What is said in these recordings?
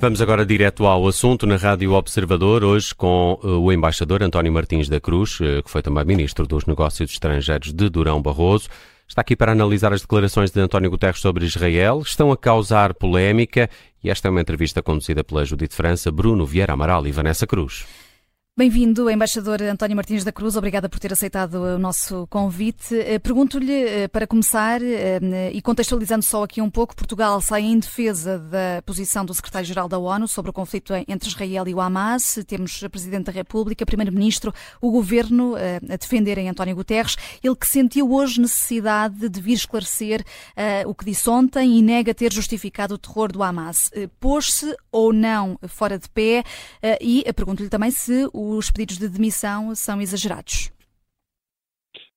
Vamos agora direto ao assunto na Rádio Observador, hoje com uh, o embaixador António Martins da Cruz, uh, que foi também ministro dos Negócios Estrangeiros de Durão Barroso. Está aqui para analisar as declarações de António Guterres sobre Israel. Estão a causar polémica e esta é uma entrevista conduzida pela Judite França, Bruno Vieira Amaral e Vanessa Cruz. Bem-vindo, embaixador António Martins da Cruz. Obrigada por ter aceitado o nosso convite. Eh, pergunto-lhe, eh, para começar, eh, e contextualizando só aqui um pouco, Portugal sai em defesa da posição do secretário-geral da ONU sobre o conflito entre Israel e o Hamas. Temos o Presidente da República, Primeiro-Ministro, o Governo a defenderem António Guterres. Ele que sentiu hoje necessidade de vir esclarecer o que disse ontem e nega ter justificado o terror do Hamas. Pôs-se ou não fora de pé? E pergunto-lhe também se o os pedidos de demissão são exagerados?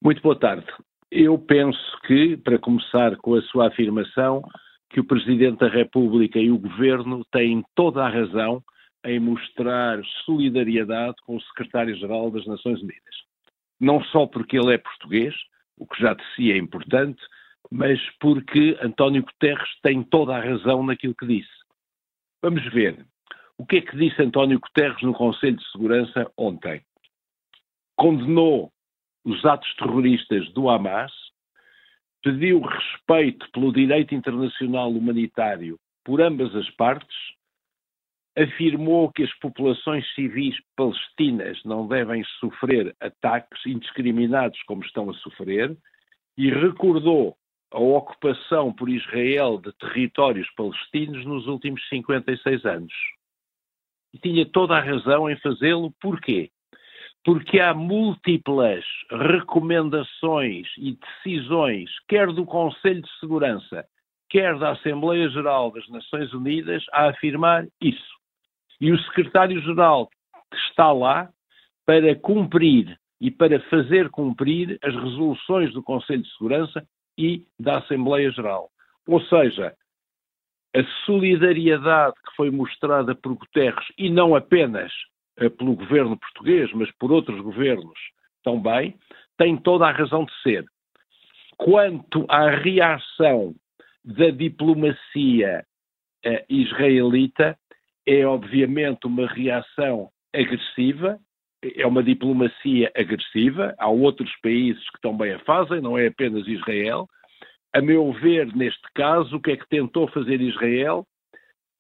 Muito boa tarde. Eu penso que, para começar com a sua afirmação, que o Presidente da República e o Governo têm toda a razão em mostrar solidariedade com o Secretário-Geral das Nações Unidas. Não só porque ele é português, o que já de si é importante, mas porque António Guterres tem toda a razão naquilo que disse. Vamos ver. O que é que disse António Guterres no Conselho de Segurança ontem? Condenou os atos terroristas do Hamas, pediu respeito pelo direito internacional humanitário por ambas as partes, afirmou que as populações civis palestinas não devem sofrer ataques indiscriminados como estão a sofrer e recordou a ocupação por Israel de territórios palestinos nos últimos 56 anos. E tinha toda a razão em fazê-lo. Porquê? Porque há múltiplas recomendações e decisões, quer do Conselho de Segurança, quer da Assembleia Geral das Nações Unidas, a afirmar isso. E o secretário-geral está lá para cumprir e para fazer cumprir as resoluções do Conselho de Segurança e da Assembleia Geral. Ou seja, a solidariedade que foi mostrada por Guterres, e não apenas uh, pelo governo português, mas por outros governos também, tem toda a razão de ser. Quanto à reação da diplomacia uh, israelita, é obviamente uma reação agressiva, é uma diplomacia agressiva. Há outros países que também a fazem, não é apenas Israel. A meu ver, neste caso, o que é que tentou fazer Israel?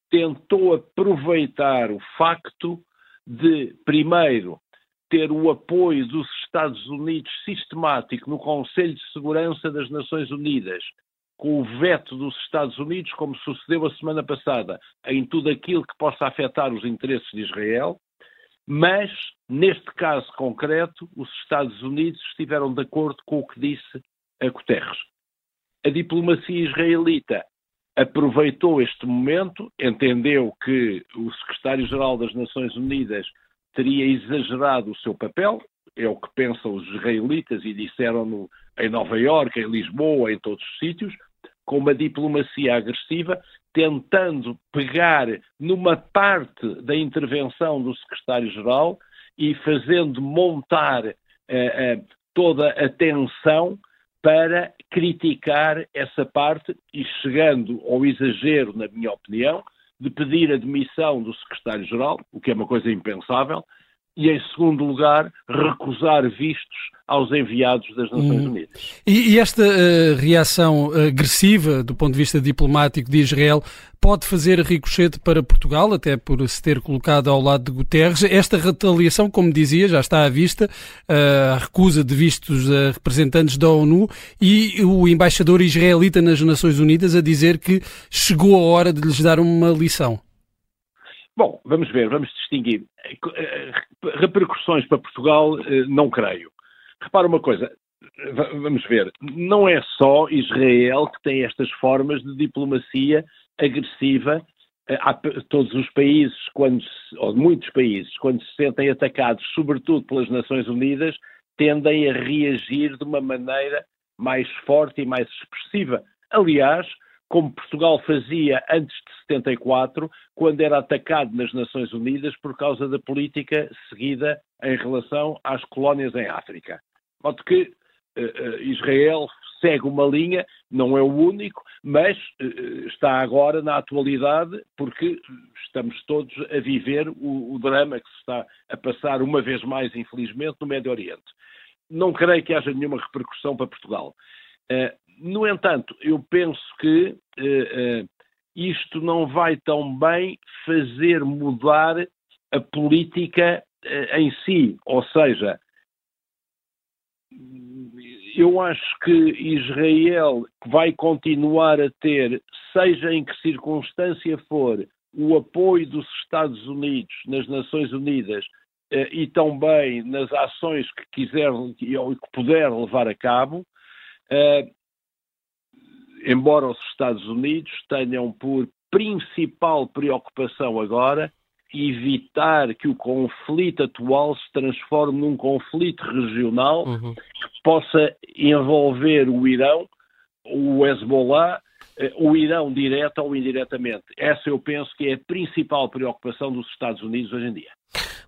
Tentou aproveitar o facto de, primeiro, ter o apoio dos Estados Unidos sistemático no Conselho de Segurança das Nações Unidas, com o veto dos Estados Unidos, como sucedeu a semana passada, em tudo aquilo que possa afetar os interesses de Israel, mas, neste caso concreto, os Estados Unidos estiveram de acordo com o que disse a Guterres a diplomacia israelita aproveitou este momento, entendeu que o secretário-geral das Nações Unidas teria exagerado o seu papel, é o que pensam os israelitas e disseram-no em Nova Iorque, em Lisboa, em todos os sítios, com uma diplomacia agressiva, tentando pegar numa parte da intervenção do secretário-geral e fazendo montar uh, uh, toda a tensão para criticar essa parte e chegando ao exagero, na minha opinião, de pedir a demissão do secretário-geral, o que é uma coisa impensável, e, em segundo lugar, recusar vistos aos enviados das Nações hum. Unidas. E, e esta uh, reação agressiva, do ponto de vista diplomático de Israel, pode fazer ricochete para Portugal, até por se ter colocado ao lado de Guterres. Esta retaliação, como dizia, já está à vista, uh, a recusa de vistos a representantes da ONU e o embaixador israelita nas Nações Unidas a dizer que chegou a hora de lhes dar uma lição. Bom, vamos ver, vamos distinguir. Eh, repercussões para Portugal, eh, não creio. Repara uma coisa, vamos ver, não é só Israel que tem estas formas de diplomacia agressiva. Eh, todos os países, quando, ou muitos países, quando se sentem atacados, sobretudo pelas Nações Unidas, tendem a reagir de uma maneira mais forte e mais expressiva. Aliás, como Portugal fazia antes de 74, quando era atacado nas Nações Unidas por causa da política seguida em relação às colónias em África. De modo que uh, uh, Israel segue uma linha, não é o único, mas está agora na atualidade porque estamos todos a viver o, o drama que se está a passar uma vez mais, infelizmente, no Médio Oriente. Não creio que haja nenhuma repercussão para Portugal. No entanto, eu penso que isto não vai tão bem fazer mudar a política eh, em si, ou seja, eu acho que Israel vai continuar a ter, seja em que circunstância for, o apoio dos Estados Unidos nas Nações Unidas eh, e também nas ações que quiser ou que puder levar a cabo, eh, embora os Estados Unidos tenham por principal preocupação agora evitar que o conflito atual se transforme num conflito regional uhum. que possa envolver o Irão, o Hezbollah, eh, o Irão direta ou indiretamente. Essa eu penso que é a principal preocupação dos Estados Unidos hoje em dia.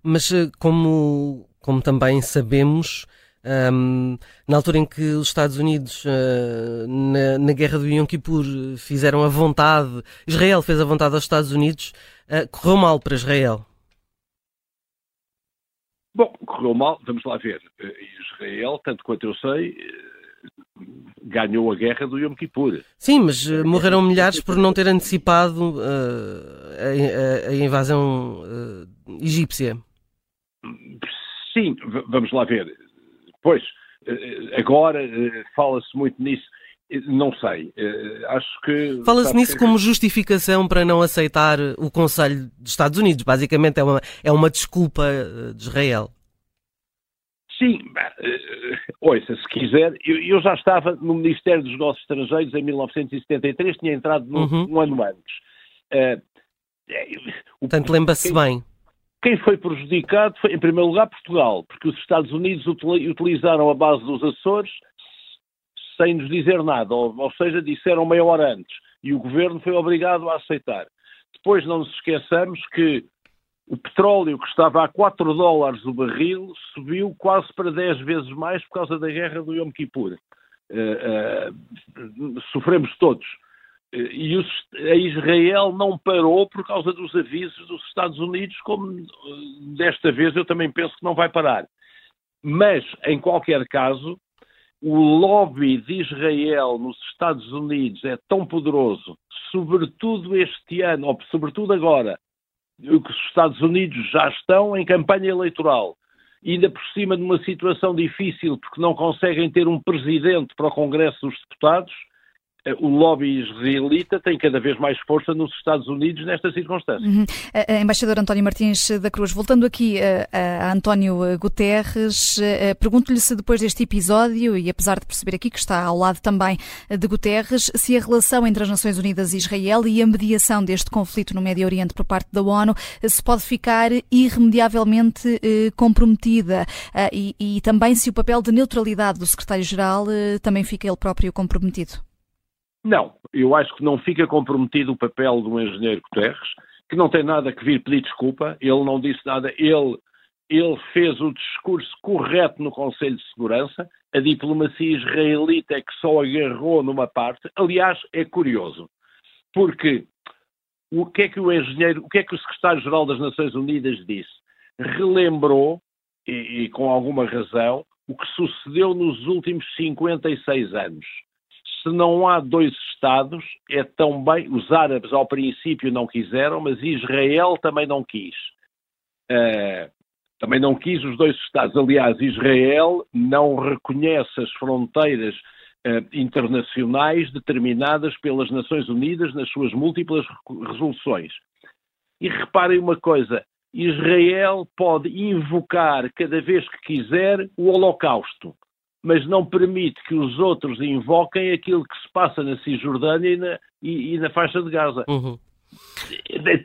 Mas eh, como, como também sabemos, um, na altura em que os Estados Unidos, uh, na, na, guerra do Yom Kippur, fizeram a vontade, Israel fez a vontade aos Estados Unidos, uh, correu mal para Israel? Bom, correu mal, vamos lá ver. Eh, Israel, tanto quanto eu sei, ganhou a guerra do Yom Kippur. Sim, mas morreram milhares por não ter antecipado a, a, a, invasão egípcia. Sim, vamos lá ver Pois, eh, agora eh, fala-se muito nisso. Eh, não sei. Acho que. Fala-se nisso que... como justificação para não aceitar o Conselho dos Estados Unidos. Basicamente é uma, é uma desculpa de Israel. Sim, ouça, se quiser, eu, eu, já estava no Ministério dos Negócios Estrangeiros em 1973, tinha entrado no, uhum. um ano antes. Uh, Portanto, lembra-se bem. Quem foi prejudicado foi, em primeiro lugar, Portugal, porque os Estados Unidos utilizaram a base dos Açores sem nos dizer nada, ou, ou seja, disseram meia hora antes, e o governo foi obrigado a aceitar. Depois não nos esqueçamos que o petróleo que estava a 4 dólares o barril subiu quase para 10 vezes mais por causa da guerra do Yom Kippur. Uh, uh, sofremos todos. E a Israel não parou por causa dos avisos dos Estados Unidos, como eh, desta vez eu também penso que não vai parar. Mas, em qualquer caso, o lobby de Israel nos Estados Unidos é tão poderoso, sobretudo este ano, ou sobretudo agora, que os Estados Unidos já estão em campanha eleitoral, ainda por cima de uma situação difícil, porque não conseguem ter um presidente para o Congresso dos Deputados o lobby israelita tem cada vez mais força nos Estados Unidos nestas circunstâncias. Uhum. Embaixador António Martins da Cruz, voltando aqui a, a António Guterres, pergunto-lhe se depois deste episódio, e apesar de perceber aqui que está ao lado também de Guterres, se a relação entre as Nações Unidas e Israel e a mediação deste conflito no Médio Oriente por parte da ONU se pode ficar irremediavelmente comprometida e, e também se o papel de neutralidade do secretário-geral também fica ele próprio comprometido. Não, eu acho que não fica comprometido o papel do engenheiro Guterres, que não tem nada que vir pedir desculpa, ele não disse nada, ele, ele fez o discurso correto no Conselho de Segurança, a diplomacia israelita é que só agarrou numa parte. Aliás, é curioso, porque o que é que o engenheiro, o que é que o secretário-geral das Nações Unidas disse? Relembrou, e, e com alguma razão, o que sucedeu nos últimos 56 anos se não há dois Estados, é tão bem. Os árabes, ao princípio, não quiseram, mas Israel também não quis. Uh, também não quis os dois Estados. Aliás, Israel não reconhece as fronteiras uh, internacionais determinadas pelas Nações Unidas nas suas múltiplas resoluções. E reparem uma coisa: Israel pode invocar cada vez que quiser o Holocausto mas não permite que os outros invoquem aquilo que se passa na Cisjordânia e na, e, e na faixa de Gaza. Uhum.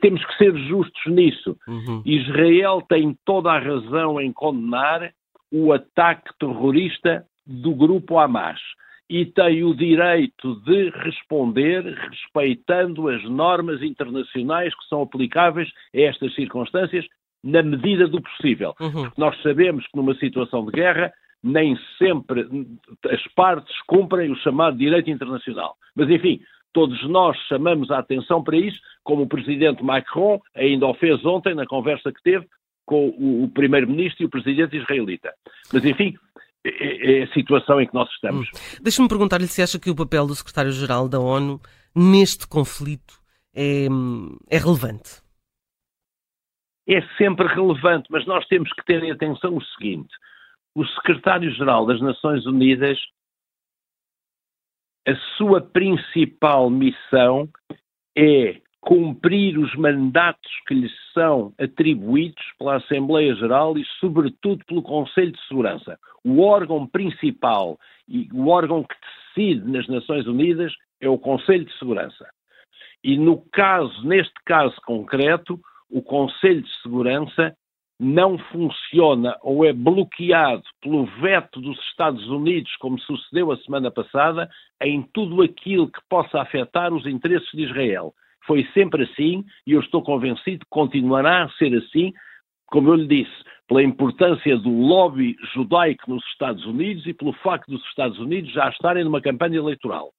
Temos que ser justos nisso. Uhum. Israel tem toda a razão em condenar o ataque terrorista do grupo Hamas e tem o direito de responder respeitando as normas internacionais que são aplicáveis a estas circunstâncias na medida do possível. Uhum. Porque nós sabemos que numa situação de guerra nem sempre as partes cumprem o chamado direito internacional. Mas, enfim, todos nós chamamos a atenção para isso, como o presidente Macron ainda o fez ontem na conversa que teve com o, primeiro-ministro e o presidente israelita. Mas, enfim, é, é, a situação em que nós estamos. Hum. Deixa-me perguntar-lhe se acha que o papel do secretário-geral da ONU neste conflito é, é relevante. É sempre relevante, mas nós temos que ter em atenção o seguinte: o secretário-geral das Nações Unidas, a sua principal missão é cumprir os mandatos que lhe são atribuídos pela Assembleia Geral e, sobretudo, pelo Conselho de Segurança. O órgão principal e o órgão que decide nas Nações Unidas é o Conselho de Segurança. E no caso, neste caso concreto, o Conselho de Segurança não funciona ou é bloqueado pelo veto dos Estados Unidos, como sucedeu a semana passada, em tudo aquilo que possa afetar os interesses de Israel. Foi sempre assim e eu estou convencido que continuará a ser assim, como eu lhe disse, pela importância do lobby judaico nos Estados Unidos e pelo facto dos Estados Unidos já estarem numa campanha eleitoral.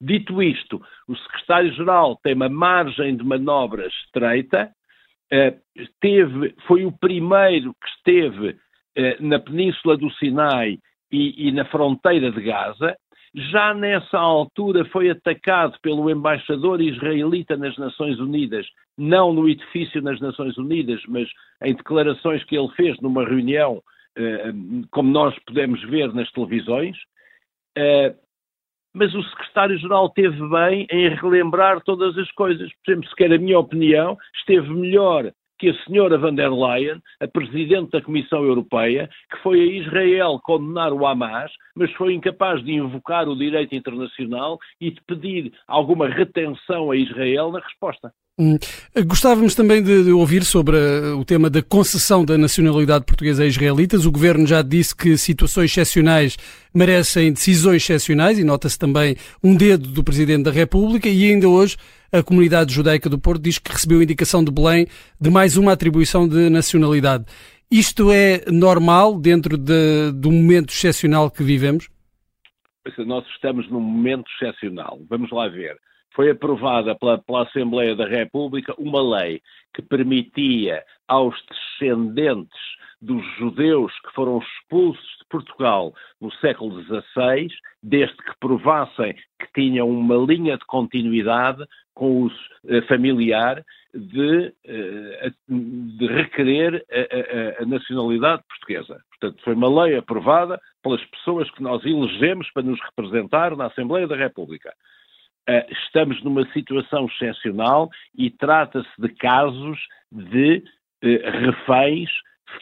Dito isto, o secretário-geral tem uma margem de manobra estreita, teve, foi o primeiro que esteve eh, na Península do Sinai e, e na fronteira de Gaza, já nessa altura foi atacado pelo embaixador israelita nas Nações Unidas, não no edifício nas Nações Unidas, mas em declarações que ele fez numa reunião, eh, como nós podemos ver nas televisões. Mas o secretário-geral teve bem em relembrar todas as coisas. Por exemplo, se quer a minha opinião, esteve melhor que a senhora van der Leyen, a presidente da Comissão Europeia, que foi a Israel condenar o Hamas, mas foi incapaz de invocar o direito internacional e de pedir alguma retenção a Israel na resposta. Hum. Gostávamos também de, ouvir sobre uh, o tema da concessão da nacionalidade portuguesa a israelitas. O governo já disse que situações excepcionais merecem decisões excepcionais e nota-se também um dedo do Presidente da República e ainda hoje a comunidade judaica do Porto diz que recebeu indicação de Belém de mais uma atribuição de nacionalidade. Isto é normal dentro de, do momento excepcional que vivemos? Nós estamos num momento excepcional. Vamos lá ver. Foi aprovada pela, pela Assembleia da República uma lei que permitia aos descendentes dos judeus que foram expulsos de Portugal no século XVI, desde que provassem que tinham uma linha de continuidade com o uh, familiar, de, uh, de requerer a, a, a, nacionalidade portuguesa. Portanto, foi uma lei aprovada pelas pessoas que nós elegemos para nos representar na Assembleia da República. Uh, estamos numa situação excepcional e trata-se de casos de reféns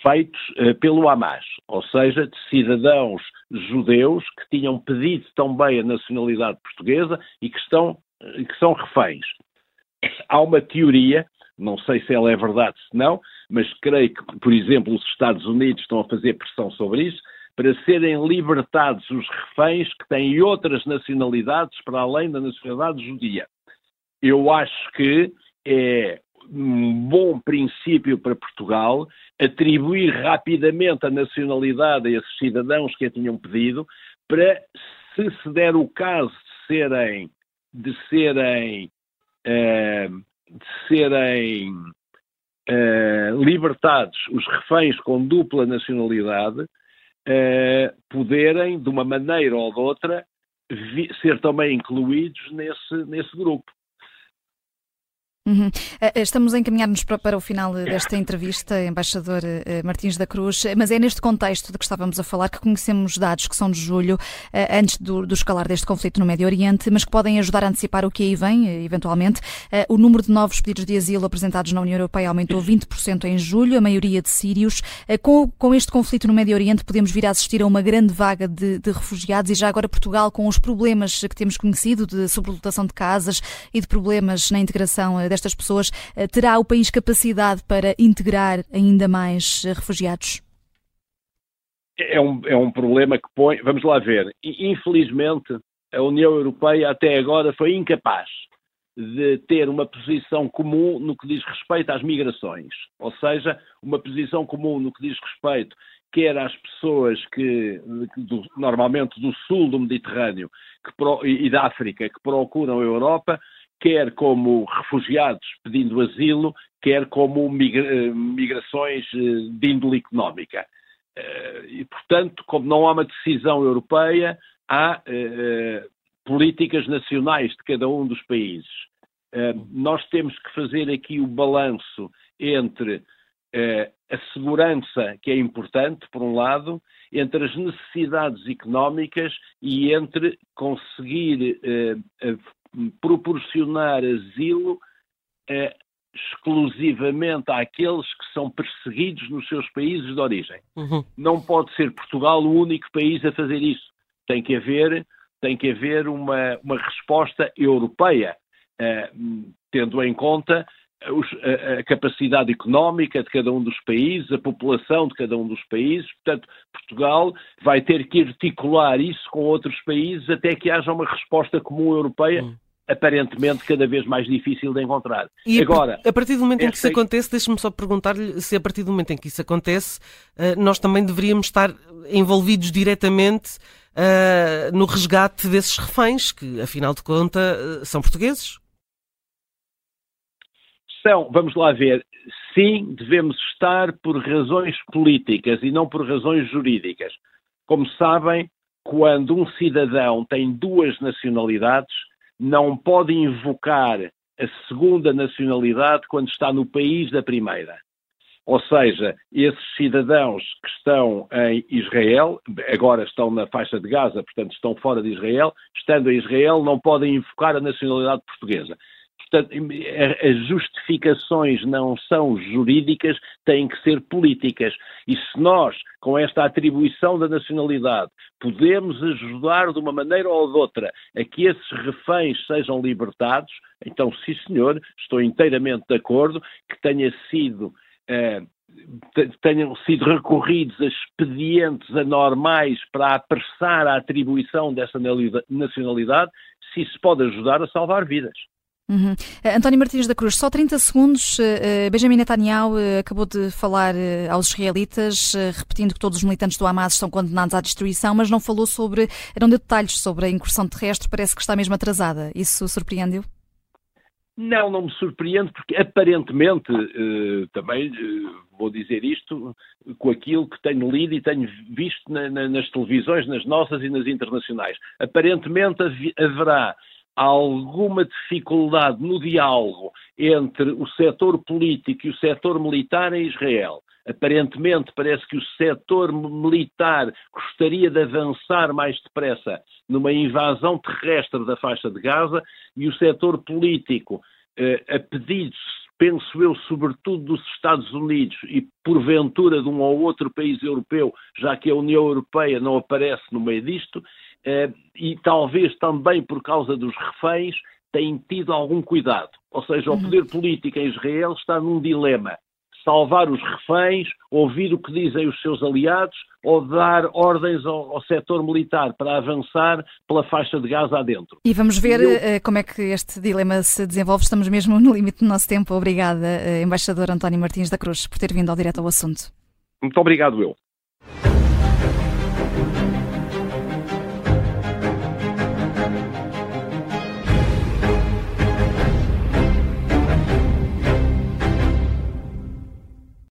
feitos uh, pelo Hamas, ou seja, de cidadãos judeus que tinham pedido também a nacionalidade portuguesa e que, estão, que são reféns. Há uma teoria, não sei se ela é verdade se não, mas creio que, por exemplo, os Estados Unidos estão a fazer pressão sobre isso, para serem libertados os reféns que têm outras nacionalidades para além da nacionalidade judia. Eu acho que é um bom princípio para Portugal atribuir rapidamente a nacionalidade a esses cidadãos que a tinham pedido, para, se se der o caso de serem, de serem, uh, de serem uh, libertados os reféns com dupla nacionalidade, uh, poderem, de uma maneira ou de outra, ser também incluídos nesse, nesse grupo. Uhum. Eh, eh, estamos a encaminhar-nos para, o final desta entrevista, embaixador eh, Martins da Cruz, mas é neste contexto de que estávamos a falar que conhecemos dados que são de julho, antes do, do escalar deste conflito no Médio Oriente, mas que podem ajudar a antecipar o que aí vem, eventualmente. O número de novos pedidos de asilo apresentados na União Europeia aumentou 20% em julho, a maioria de sírios. Com, com este conflito no Médio Oriente, podemos vir a assistir a uma grande vaga de, de refugiados e já agora Portugal, com os problemas que temos conhecido de sobrelotação de casas e de problemas na integração destas pessoas, eh, terá o país capacidade para integrar ainda mais eh, refugiados? É um, é um problema que põe. Vamos lá ver. Infelizmente, a União Europeia até agora foi incapaz de ter uma posição comum no que diz respeito às migrações, ou seja, uma posição comum no que diz respeito quer às pessoas que, do, normalmente do sul do Mediterrâneo que, e da África, que procuram a Europa, quer como refugiados pedindo asilo, quer como migra migrações eh, de índole económica. Eh, e, portanto, como não há uma decisão europeia, há eh, políticas nacionais de cada um dos países. Nós temos que fazer aqui o balanço entre a segurança, que é importante, por um lado, entre as necessidades económicas e entre conseguir proporcionar asilo eh, exclusivamente àqueles que são perseguidos nos seus países de origem. Uhum. Não pode ser Portugal o único país a fazer isso. Tem que haver, tem que haver uma, uma resposta europeia, eh, tendo em conta a, capacidade económica de cada um dos países, a população de cada um dos países. Portanto, Portugal vai ter que articular isso com outros países até que haja uma resposta comum europeia. Hum. Aparentemente cada vez mais difícil de encontrar. E Agora, a partir do momento em que isso acontece, deixe-me só perguntar-lhe se a partir do momento em que isso acontece, eh, nós também deveríamos estar envolvidos diretamente uh, no resgate desses reféns, que afinal de contas são portugueses são, vamos lá ver, sim, devemos estar por razões políticas e não por razões jurídicas. Como sabem, quando um cidadão tem duas nacionalidades, não pode invocar a segunda nacionalidade quando está no país da primeira. Ou seja, esses cidadãos que estão em Israel, agora estão na faixa de Gaza, portanto estão fora de Israel, estando em Israel, não podem invocar a nacionalidade portuguesa. Portanto, as justificações não são jurídicas, têm que ser políticas. E se nós, com esta atribuição da nacionalidade, podemos ajudar de uma maneira ou de outra a que esses reféns sejam libertados, então, sim senhor, estou inteiramente de acordo que tenha sido. Eh, tenham sido recorridos a expedientes anormais para apressar a atribuição dessa nacionalidade, se isso pode ajudar a salvar vidas. Uhum. Uh, António Martins da Cruz, só 30 segundos. Uh, Benjamin Netanyahu acabou de falar aos israelitas, repetindo que todos os militantes do Hamas estão condenados à destruição, mas não falou sobre, deu detalhes sobre a incursão terrestre, parece que está mesmo atrasada. Isso surpreendeu? Não, não me surpreende, porque aparentemente, também vou dizer isto, com aquilo que tenho lido e tenho visto na, na, nas televisões, nas nossas e nas internacionais. Aparentemente haverá alguma dificuldade no diálogo entre o setor político e o setor militar em Israel. Aparentemente, parece que o setor militar gostaria de avançar mais depressa numa invasão terrestre da faixa de Gaza e o setor político, eh, a pedidos, penso eu, sobretudo dos Estados Unidos e porventura de um ou outro país europeu, já que a União Europeia não aparece no meio disto, e talvez também por causa dos reféns, têm tido algum cuidado. Ou seja, o uhum. poder político em Israel está num dilema. Salvar os reféns, ouvir o que dizem os seus aliados ou dar ordens ao, ao setor militar para avançar pela faixa de Gaza adentro. E vamos ver eu... Eh, como é que este dilema se desenvolve. Estamos mesmo no limite do nosso tempo. Obrigada, eh, embaixador António Martins da Cruz, por ter vindo ao direto ao assunto. Muito obrigado, eu.